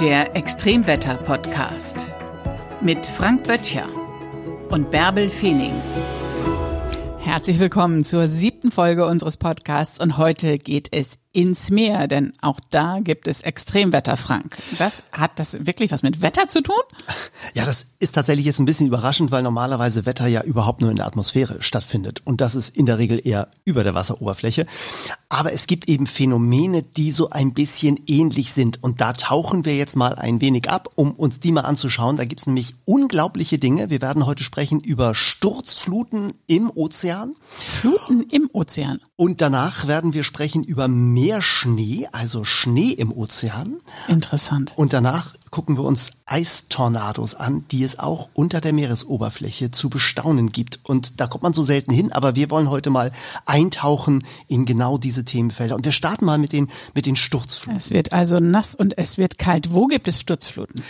Der Extremwetter-Podcast mit Frank Böttcher und Bärbel Feening. Herzlich willkommen zur siebten Folge unseres Podcasts und heute geht es ins Meer, denn auch da gibt es Extremwetter, Frank. Das hat das wirklich was mit Wetter zu tun? Ja, das ist tatsächlich jetzt ein bisschen überraschend, weil normalerweise Wetter ja überhaupt nur in der Atmosphäre stattfindet und das ist in der Regel eher über der Wasseroberfläche. Aber es gibt eben Phänomene, die so ein bisschen ähnlich sind und da tauchen wir jetzt mal ein wenig ab, um uns die mal anzuschauen. Da gibt's nämlich unglaubliche Dinge. Wir werden heute sprechen über Sturzfluten im Ozean. Fluten im Ozean. Und danach werden wir sprechen über Meerschnee, also Schnee im Ozean. Interessant. Und danach gucken wir uns Eistornados an, die es auch unter der Meeresoberfläche zu bestaunen gibt. Und da kommt man so selten hin, aber wir wollen heute mal eintauchen in genau diese Themenfelder. Und wir starten mal mit den, mit den Sturzfluten. Es wird also nass und es wird kalt. Wo gibt es Sturzfluten?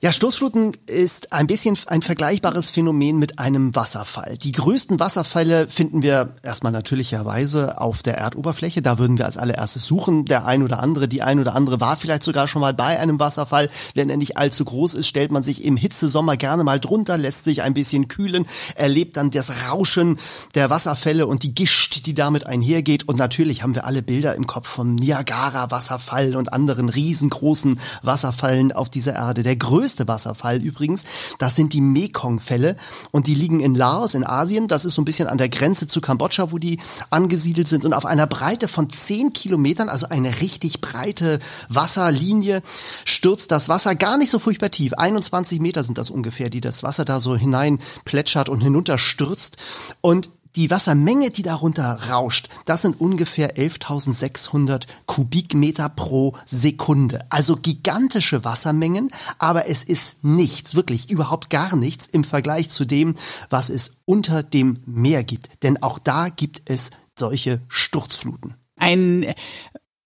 Ja, Sturzfluten ist ein bisschen ein vergleichbares Phänomen mit einem Wasserfall. Die größten Wasserfälle finden wir erstmal natürlicherweise auf der Erdoberfläche. Da würden wir als allererstes suchen. Der ein oder andere, die ein oder andere war vielleicht sogar schon mal bei einem Wasserfall. Wenn er nicht allzu groß ist, stellt man sich im Hitzesommer gerne mal drunter, lässt sich ein bisschen kühlen, erlebt dann das Rauschen der Wasserfälle und die Gischt, die damit einhergeht. Und natürlich haben wir alle Bilder im Kopf vom Niagara-Wasserfall und anderen riesengroßen Wasserfallen auf dieser Erde. Der größte größte Wasserfall übrigens, das sind die Mekong-Fälle und die liegen in Laos in Asien. Das ist so ein bisschen an der Grenze zu Kambodscha, wo die angesiedelt sind und auf einer Breite von zehn Kilometern, also eine richtig breite Wasserlinie, stürzt das Wasser gar nicht so furchtbar tief. 21 Meter sind das ungefähr, die das Wasser da so hinein plätschert und hinunterstürzt. Und die Wassermenge, die darunter rauscht, das sind ungefähr 11.600 Kubikmeter pro Sekunde. Also gigantische Wassermengen, aber es ist nichts, wirklich überhaupt gar nichts im Vergleich zu dem, was es unter dem Meer gibt. Denn auch da gibt es solche Sturzfluten. Ein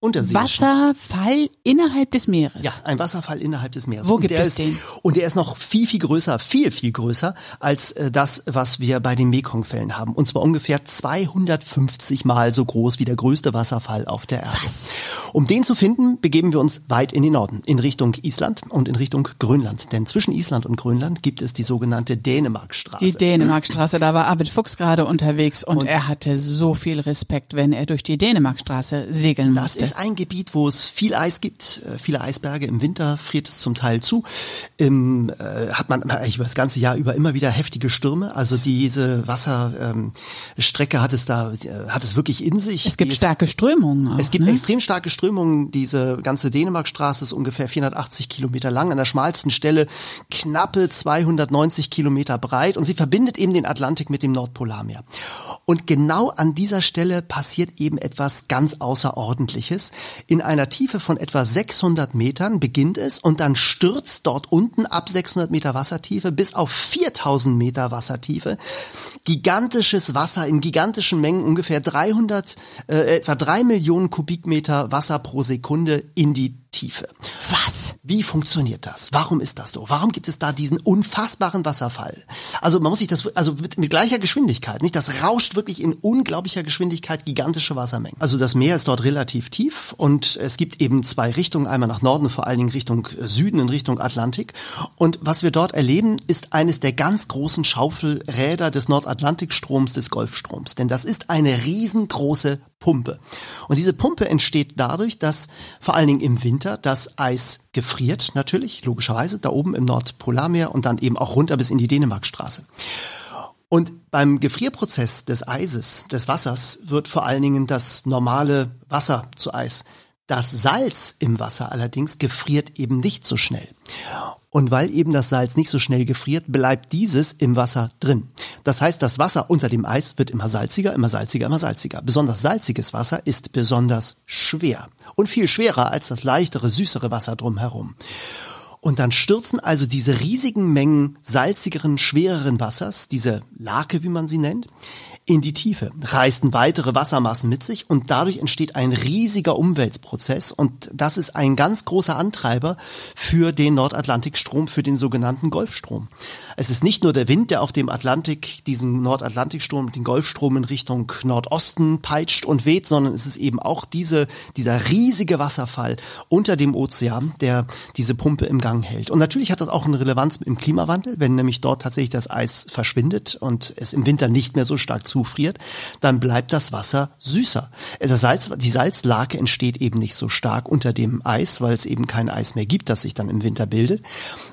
Wasserfall innerhalb des Meeres. Ja, ein Wasserfall innerhalb des Meeres. Wo gibt es ist, den? Und der ist noch viel, viel größer, viel, viel größer als äh, das, was wir bei den Mekong-Fällen haben. Und zwar ungefähr 250 Mal so groß wie der größte Wasserfall auf der Erde. Was? Um den zu finden, begeben wir uns weit in den Norden, in Richtung Island und in Richtung Grönland. Denn zwischen Island und Grönland gibt es die sogenannte Dänemarkstraße. Die Dänemarkstraße, da war Arvid Fuchs gerade unterwegs und, und, er hatte so viel Respekt, wenn er durch die Dänemarkstraße segeln musste. Ist ein Gebiet, wo es viel Eis gibt, äh, viele Eisberge. Im Winter friert es zum Teil zu. Im, äh, hat man eigentlich über das ganze Jahr über immer wieder heftige Stürme. Also diese Wasserstrecke ähm, hat es da, äh, hat es wirklich in sich. Es gibt starke Strömungen. Auch, es gibt ne? extrem starke Strömungen. Diese ganze Dänemarkstraße ist ungefähr 480 Kilometer lang, an der schmalsten Stelle knappe 290 Kilometer breit und sie verbindet eben den Atlantik mit dem Nordpolarmeer. Und genau an dieser Stelle passiert eben etwas ganz Außerordentliches. In einer Tiefe von etwa 600 Metern beginnt es und dann stürzt dort unten ab 600 Meter Wassertiefe bis auf 4000 Meter Wassertiefe gigantisches Wasser in gigantischen Mengen, ungefähr 300, äh, etwa drei Millionen Kubikmeter Wasser pro Sekunde in die Tiefe. Was? Wie funktioniert das? Warum ist das so? Warum gibt es da diesen unfassbaren Wasserfall? Also man muss sich das, also mit, mit gleicher Geschwindigkeit, nicht? Das rauscht wirklich in unglaublicher Geschwindigkeit gigantische Wassermengen. Also das Meer ist dort relativ tief und es gibt eben zwei Richtungen, einmal nach Norden, vor allen Dingen Richtung Süden, in Richtung Atlantik. Und was wir dort erleben, ist eines der ganz großen Schaufelräder des Nordatlantikstroms, des Golfstroms. Denn das ist eine riesengroße Pumpe. Und diese Pumpe entsteht dadurch, dass vor allen Dingen im Winter das Eis gefriert, natürlich, logischerweise, da oben im Nordpolarmeer und dann eben auch runter bis in die Dänemarkstraße. Und beim Gefrierprozess des Eises, des Wassers, wird vor allen Dingen das normale Wasser zu Eis. Das Salz im Wasser allerdings gefriert eben nicht so schnell. Und weil eben das Salz nicht so schnell gefriert, bleibt dieses im Wasser drin. Das heißt, das Wasser unter dem Eis wird immer salziger, immer salziger, immer salziger. Besonders salziges Wasser ist besonders schwer und viel schwerer als das leichtere, süßere Wasser drumherum. Und dann stürzen also diese riesigen Mengen salzigeren, schwereren Wassers, diese Lake, wie man sie nennt, in die Tiefe, reißen weitere Wassermassen mit sich und dadurch entsteht ein riesiger Umweltprozess und das ist ein ganz großer Antreiber für den Nordatlantikstrom, für den sogenannten Golfstrom. Es ist nicht nur der Wind, der auf dem Atlantik diesen Nordatlantikstrom, den Golfstrom in Richtung Nordosten peitscht und weht, sondern es ist eben auch diese, dieser riesige Wasserfall unter dem Ozean, der diese Pumpe im Gang hält. Und natürlich hat das auch eine Relevanz im Klimawandel, wenn nämlich dort tatsächlich das Eis verschwindet und es im Winter nicht mehr so stark zufriert, dann bleibt das Wasser süßer. Das Salz, die Salzlake entsteht eben nicht so stark unter dem Eis, weil es eben kein Eis mehr gibt, das sich dann im Winter bildet.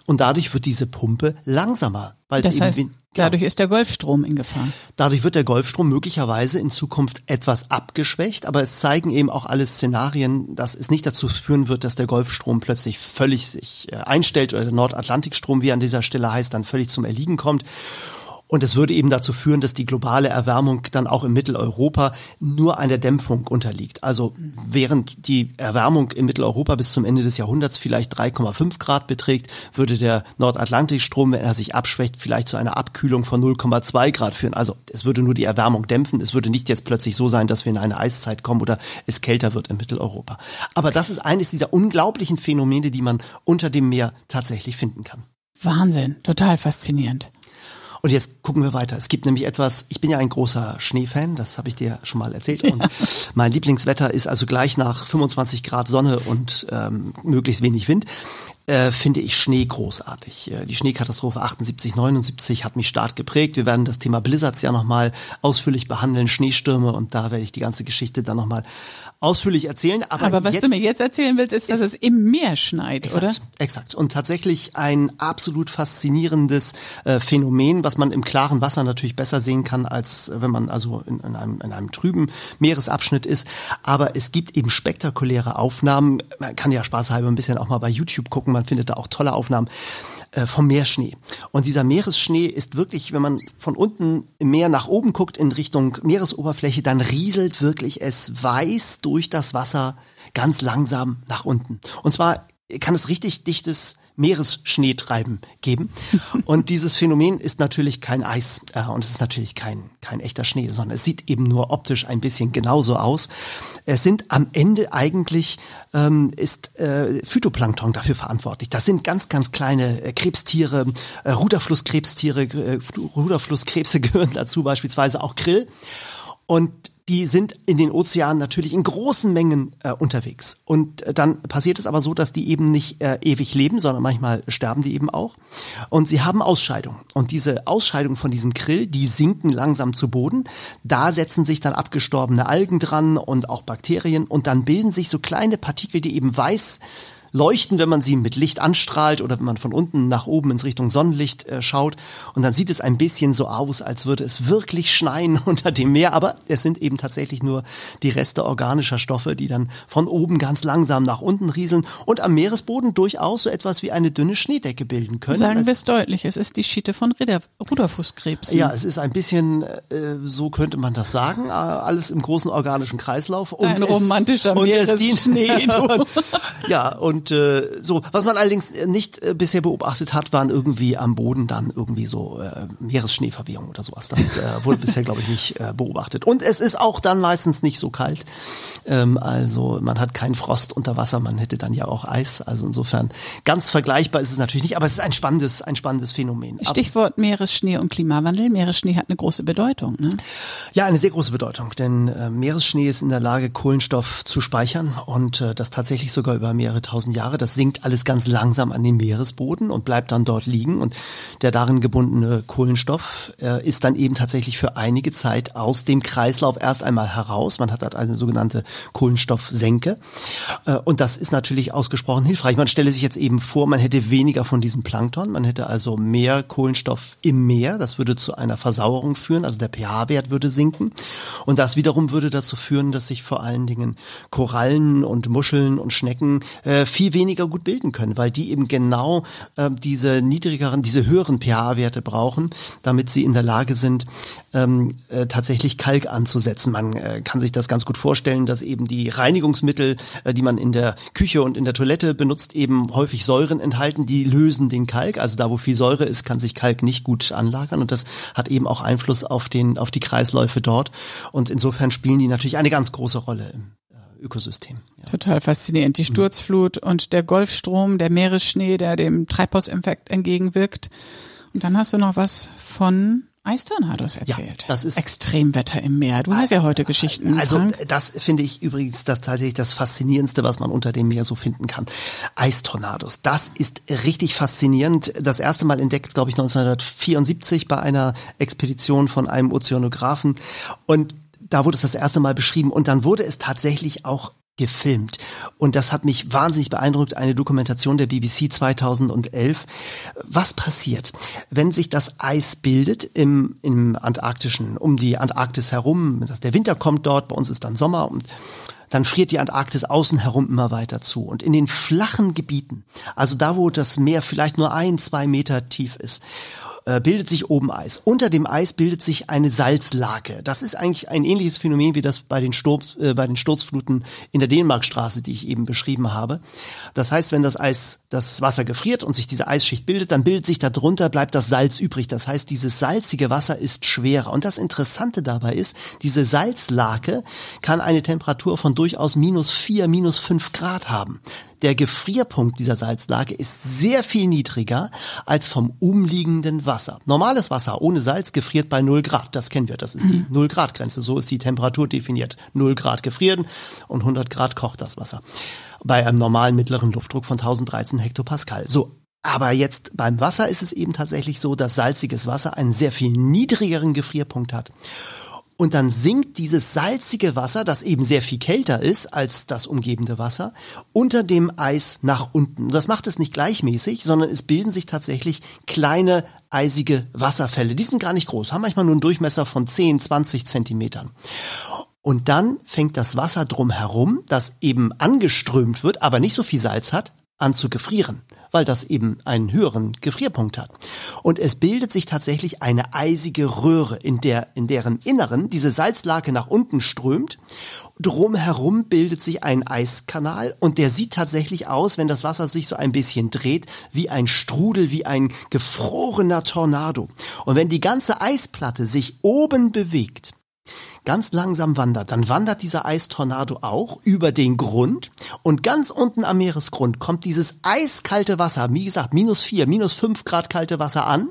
Und dadurch wird diese Pumpe langsamer. Weil das es heißt, eben, dadurch ist der Golfstrom in Gefahr. Dadurch wird der Golfstrom möglicherweise in Zukunft etwas abgeschwächt, aber es zeigen eben auch alle Szenarien, dass es nicht dazu führen wird, dass der Golfstrom plötzlich völlig sich äh, einstellt oder der Nordatlantikstrom, wie er an dieser Stelle heißt, dann völlig zum Erliegen kommt. Und es würde eben dazu führen, dass die globale Erwärmung dann auch in Mitteleuropa nur einer Dämpfung unterliegt. Also während die Erwärmung in Mitteleuropa bis zum Ende des Jahrhunderts vielleicht 3,5 Grad beträgt, würde der Nordatlantikstrom, wenn er sich abschwächt, vielleicht zu einer Abkühlung von 0,2 Grad führen. Also es würde nur die Erwärmung dämpfen. Es würde nicht jetzt plötzlich so sein, dass wir in eine Eiszeit kommen oder es kälter wird in Mitteleuropa. Aber das ist eines dieser unglaublichen Phänomene, die man unter dem Meer tatsächlich finden kann. Wahnsinn, total faszinierend. Und jetzt gucken wir weiter. Es gibt nämlich etwas, ich bin ja ein großer Schneefan, das habe ich dir schon mal erzählt. Und mein Lieblingswetter ist also gleich nach 25 Grad Sonne und ähm, möglichst wenig Wind äh, finde ich Schnee großartig. Äh, die Schneekatastrophe 78, 79 hat mich stark geprägt. Wir werden das Thema Blizzards ja nochmal ausführlich behandeln, Schneestürme und da werde ich die ganze Geschichte dann nochmal ausführlich erzählen. Aber, Aber was du mir jetzt erzählen willst, ist, dass es im Meer schneit, exakt, oder? Exakt. Und tatsächlich ein absolut faszinierendes äh, Phänomen, was man im klaren Wasser natürlich besser sehen kann, als wenn man also in, in, einem, in einem trüben Meeresabschnitt ist. Aber es gibt eben spektakuläre Aufnahmen. Man kann ja spaßhalber ein bisschen auch mal bei YouTube gucken man findet da auch tolle Aufnahmen äh, vom Meerschnee. Und dieser Meeresschnee ist wirklich, wenn man von unten im Meer nach oben guckt in Richtung Meeresoberfläche, dann rieselt wirklich es weiß durch das Wasser ganz langsam nach unten. Und zwar kann es richtig dichtes Meeresschneetreiben geben. Und dieses Phänomen ist natürlich kein Eis äh, und es ist natürlich kein, kein echter Schnee, sondern es sieht eben nur optisch ein bisschen genauso aus. Es sind am Ende eigentlich, ähm, ist äh, Phytoplankton dafür verantwortlich. Das sind ganz, ganz kleine äh, Krebstiere, äh, Ruderflusskrebstiere, äh, Ruderflusskrebse gehören dazu, beispielsweise auch Krill. Und die sind in den Ozeanen natürlich in großen Mengen äh, unterwegs. Und äh, dann passiert es aber so, dass die eben nicht äh, ewig leben, sondern manchmal sterben die eben auch. Und sie haben Ausscheidung. Und diese Ausscheidung von diesem Krill, die sinken langsam zu Boden. Da setzen sich dann abgestorbene Algen dran und auch Bakterien. Und dann bilden sich so kleine Partikel, die eben weiß leuchten, wenn man sie mit Licht anstrahlt oder wenn man von unten nach oben ins Richtung Sonnenlicht äh, schaut. Und dann sieht es ein bisschen so aus, als würde es wirklich schneien unter dem Meer. Aber es sind eben tatsächlich nur die Reste organischer Stoffe, die dann von oben ganz langsam nach unten rieseln und am Meeresboden durchaus so etwas wie eine dünne Schneedecke bilden können. Sagen wir es deutlich, es ist die Schiete von Ruderfußkrebsen. Ja, es ist ein bisschen, äh, so könnte man das sagen, äh, alles im großen organischen Kreislauf. Und ein romantischer Meeresschnee. ja, und und äh, so, was man allerdings nicht äh, bisher beobachtet hat, waren irgendwie am Boden dann irgendwie so äh, Meeresschneeverwehung oder sowas. Das äh, wurde bisher, glaube ich, nicht äh, beobachtet. Und es ist auch dann meistens nicht so kalt. Ähm, also man hat keinen Frost unter Wasser, man hätte dann ja auch Eis. Also insofern ganz vergleichbar ist es natürlich nicht, aber es ist ein spannendes, ein spannendes Phänomen. Stichwort Meeresschnee und Klimawandel. Meeresschnee hat eine große Bedeutung. Ne? Ja, eine sehr große Bedeutung, denn äh, Meeresschnee ist in der Lage, Kohlenstoff zu speichern und äh, das tatsächlich sogar über mehrere tausend tausend Jahre. Das sinkt alles ganz langsam an den Meeresboden und bleibt dann dort liegen. Und der darin gebundene Kohlenstoff äh, ist dann eben tatsächlich für einige Zeit aus dem Kreislauf erst einmal heraus. Man hat halt eine sogenannte Kohlenstoffsenke. Äh, und das ist natürlich ausgesprochen hilfreich. Man stelle sich jetzt eben vor, man hätte weniger von diesem Plankton. Man hätte also mehr Kohlenstoff im Meer. Das würde zu einer Versauerung führen. Also der pH-Wert würde sinken. Und das wiederum würde dazu führen, dass sich vor allen Dingen Korallen und Muscheln und Schnecken äh, viel weniger gut bilden können, weil die eben genau äh, diese niedrigeren, diese höheren pH-Werte brauchen, damit sie in der Lage sind, ähm, äh, tatsächlich Kalk anzusetzen. Man äh, kann sich das ganz gut vorstellen, dass eben die Reinigungsmittel, äh, die man in der Küche und in der Toilette benutzt, eben häufig Säuren enthalten, die lösen den Kalk. Also da, wo viel Säure ist, kann sich Kalk nicht gut anlagern und das hat eben auch Einfluss auf den, auf die Kreisläufe dort. Und insofern spielen die natürlich eine ganz große Rolle im Ökosystem. Ja. Total faszinierend. Die Sturzflut mhm. und der Golfstrom, der Meeresschnee, der dem Treibhauseffekt entgegenwirkt. Und dann hast du noch was von Eistornados erzählt. Ja, das ist Extremwetter im Meer. Du hast ja heute Geschichten. Also Frank. das finde ich übrigens das tatsächlich das faszinierendste, was man unter dem Meer so finden kann. Eistornados. Das ist richtig faszinierend. Das erste Mal entdeckt, glaube ich, 1974 bei einer Expedition von einem Ozeanographen und da wurde es das erste Mal beschrieben und dann wurde es tatsächlich auch gefilmt. Und das hat mich wahnsinnig beeindruckt, eine Dokumentation der BBC 2011. Was passiert, wenn sich das Eis bildet im, im Antarktischen, um die Antarktis herum? Der Winter kommt dort, bei uns ist dann Sommer und dann friert die Antarktis außen herum immer weiter zu. Und in den flachen Gebieten, also da, wo das Meer vielleicht nur ein, zwei Meter tief ist, äh, bildet sich oben Eis. Unter dem Eis bildet sich eine Salzlake. Das ist eigentlich ein ähnliches Phänomen wie das bei den, Sturz, äh, bei den Sturzfluten in der Dänemarkstraße, die ich eben beschrieben habe. Das heißt, wenn das Eis, das Wasser gefriert und sich diese Eisschicht bildet, dann bildet sich darunter, bleibt das Salz übrig. Das heißt, dieses salzige Wasser ist schwerer. Und das Interessante dabei ist, diese Salzlake kann eine Temperatur von durchaus minus vier, minus fünf Grad haben der Gefrierpunkt dieser Salzlake ist sehr viel niedriger als vom umliegenden Wasser. Normales Wasser ohne Salz gefriert bei 0 Grad. Das kennen wir. Das ist die 0 mhm. Grad Grenze. So ist die Temperatur definiert. 0 Grad gefrieren und 100 Grad kocht das Wasser. Bei einem normalen mittleren Luftdruck von 1013 Hektopascal. So. Aber jetzt beim Wasser ist es eben tatsächlich so, dass salziges Wasser einen sehr viel niedrigeren Gefrierpunkt hat und dann sinkt dieses salzige Wasser, das eben sehr viel kälter ist als das umgebende Wasser, unter dem Eis nach unten. Das macht es nicht gleichmäßig, sondern es bilden sich tatsächlich kleine eisige Wasserfälle. Die sind gar nicht groß, haben manchmal nur einen Durchmesser von 10, 20 Zentimetern. Und dann fängt das Wasser drumherum, das eben angeströmt wird, aber nicht so viel Salz hat, an zu gefrieren, weil das eben einen höheren Gefrierpunkt hat. Und es bildet sich tatsächlich eine eisige Röhre, in der, in deren Inneren diese Salzlake nach unten strömt. Drumherum bildet sich ein Eiskanal und der sieht tatsächlich aus, wenn das Wasser sich so ein bisschen dreht, wie ein Strudel, wie ein gefrorener Tornado. Und wenn die ganze Eisplatte sich oben bewegt, ganz langsam wandert, dann wandert dieser Eistornado auch über den Grund und ganz unten am Meeresgrund kommt dieses eiskalte Wasser, wie gesagt, minus vier, minus fünf Grad kalte Wasser an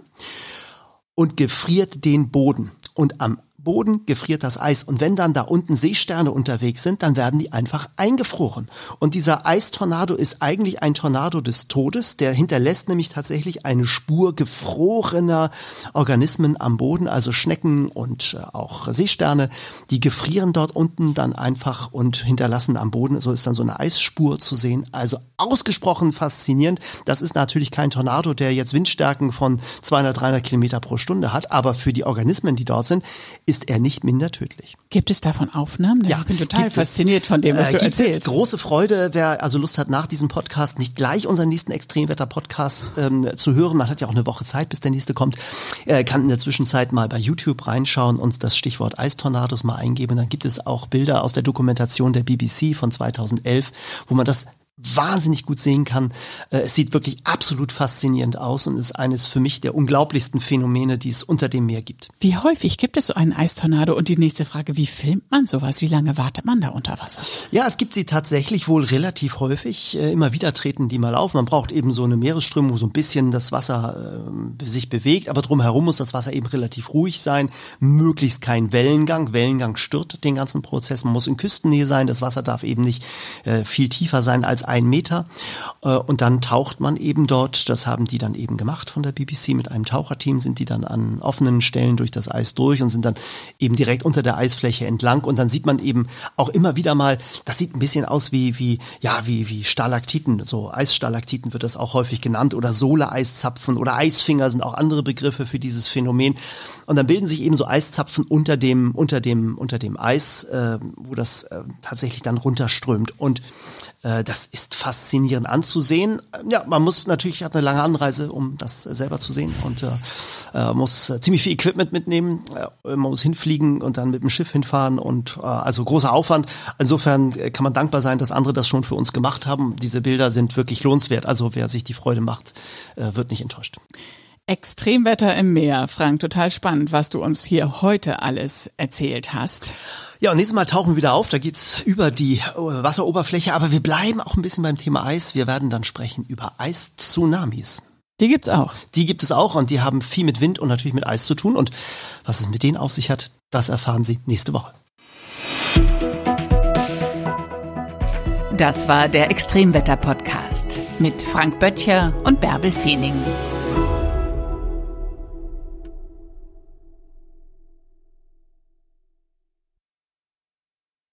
und gefriert den Boden. Und am Boden gefriert das Eis. Und wenn dann da unten Seesterne unterwegs sind, dann werden die einfach eingefroren. Und dieser Eistornado ist eigentlich ein Tornado des Todes. Der hinterlässt nämlich tatsächlich eine Spur gefrorener Organismen am Boden, also Schnecken und äh, auch Seesterne. Die gefrieren dort unten dann einfach und hinterlassen am Boden. So ist dann so eine Eisspur zu sehen. Also ausgesprochen faszinierend. Das ist natürlich kein Tornado, der jetzt Windstärken von 200, 300 Kilometer pro Stunde hat. Aber für die Organismen, die dort sind, ist er nicht minder tödlich. Gibt es davon Aufnahmen? Ja, ich bin total fasziniert es, von dem, was äh, du gibt erzählst. Es große Freude, wer also Lust hat, nach diesem Podcast nicht gleich unseren nächsten Extremwetter-Podcast ähm, zu hören. Man hat ja auch eine Woche Zeit, bis der nächste kommt. Er kann in der Zwischenzeit mal bei YouTube reinschauen und das Stichwort Eistornados mal eingeben. Dann gibt es auch Bilder aus der Dokumentation der BBC von 2011, wo man das wahnsinnig gut sehen kann. Äh, es sieht wirklich absolut faszinierend aus und ist eines für mich der unglaublichsten Phänomene, die es unter dem Meer gibt. Wie häufig gibt es so einen Eistornado? Und die nächste Frage, wie filmt man sowas? Wie lange wartet man da unter Wasser? Ja, es gibt sie tatsächlich wohl relativ häufig. Äh, immer wieder treten die mal auf. Man braucht eben so eine Meeresströmung, wo so ein bisschen das Wasser äh, sich bewegt, aber drumherum muss das Wasser eben relativ ruhig sein. Möglichst kein Wellengang. Wellengang stört den ganzen Prozess. Man muss in Küstennähe sein. Das Wasser darf eben nicht viel tiefer sein als ein Meter. Äh, und dann taucht man eben dort, das haben die dann eben gemacht von der BBC, mit einem Taucherteam sind die dann an offenen Stellen durch das Eis durch und sind dann eben direkt unter der Eisfläche entlang. Und dann sieht man eben auch immer wieder mal, das sieht ein bisschen aus wie, wie, ja, wie, wie Stalaktiten, so Eisstalaktiten wird das auch häufig genannt oder Sohle-Eiszapfen oder Eisfinger sind auch andere Begriffe für dieses Phänomen. Und dann bilden sich eben so Eiszapfen unter dem, unter dem, unter dem Eis, äh, wo das äh, tatsächlich dann runterströmt. Und das ist faszinierend anzusehen. Ja, man muss natürlich, hat eine lange Anreise, um das selber zu sehen und äh, muss ziemlich viel Equipment mitnehmen. man muss hinfliegen und dann mit dem Schiff hinfahren und also großer Aufwand. Insofern kann man dankbar sein, dass andere das schon für uns gemacht haben. Diese Bilder sind wirklich lohnenswert. Also wer sich die Freude macht, wird nicht enttäuscht. Extremwetter im Meer. Frank, total spannend, was du uns hier heute alles erzählt hast. Ja, und nächstes Mal tauchen wir wieder auf. Da geht's über die Wasseroberfläche. Aber wir bleiben auch ein bisschen beim Thema Eis. Wir werden dann sprechen über Eistsunamis. Die gibt's auch. Die gibt es auch und die haben viel mit Wind und natürlich mit Eis zu tun. Und was es mit denen auf sich hat, das erfahren Sie nächste Woche. Das war der Extremwetter-Podcast mit Frank Böttcher und Bärbel Feening.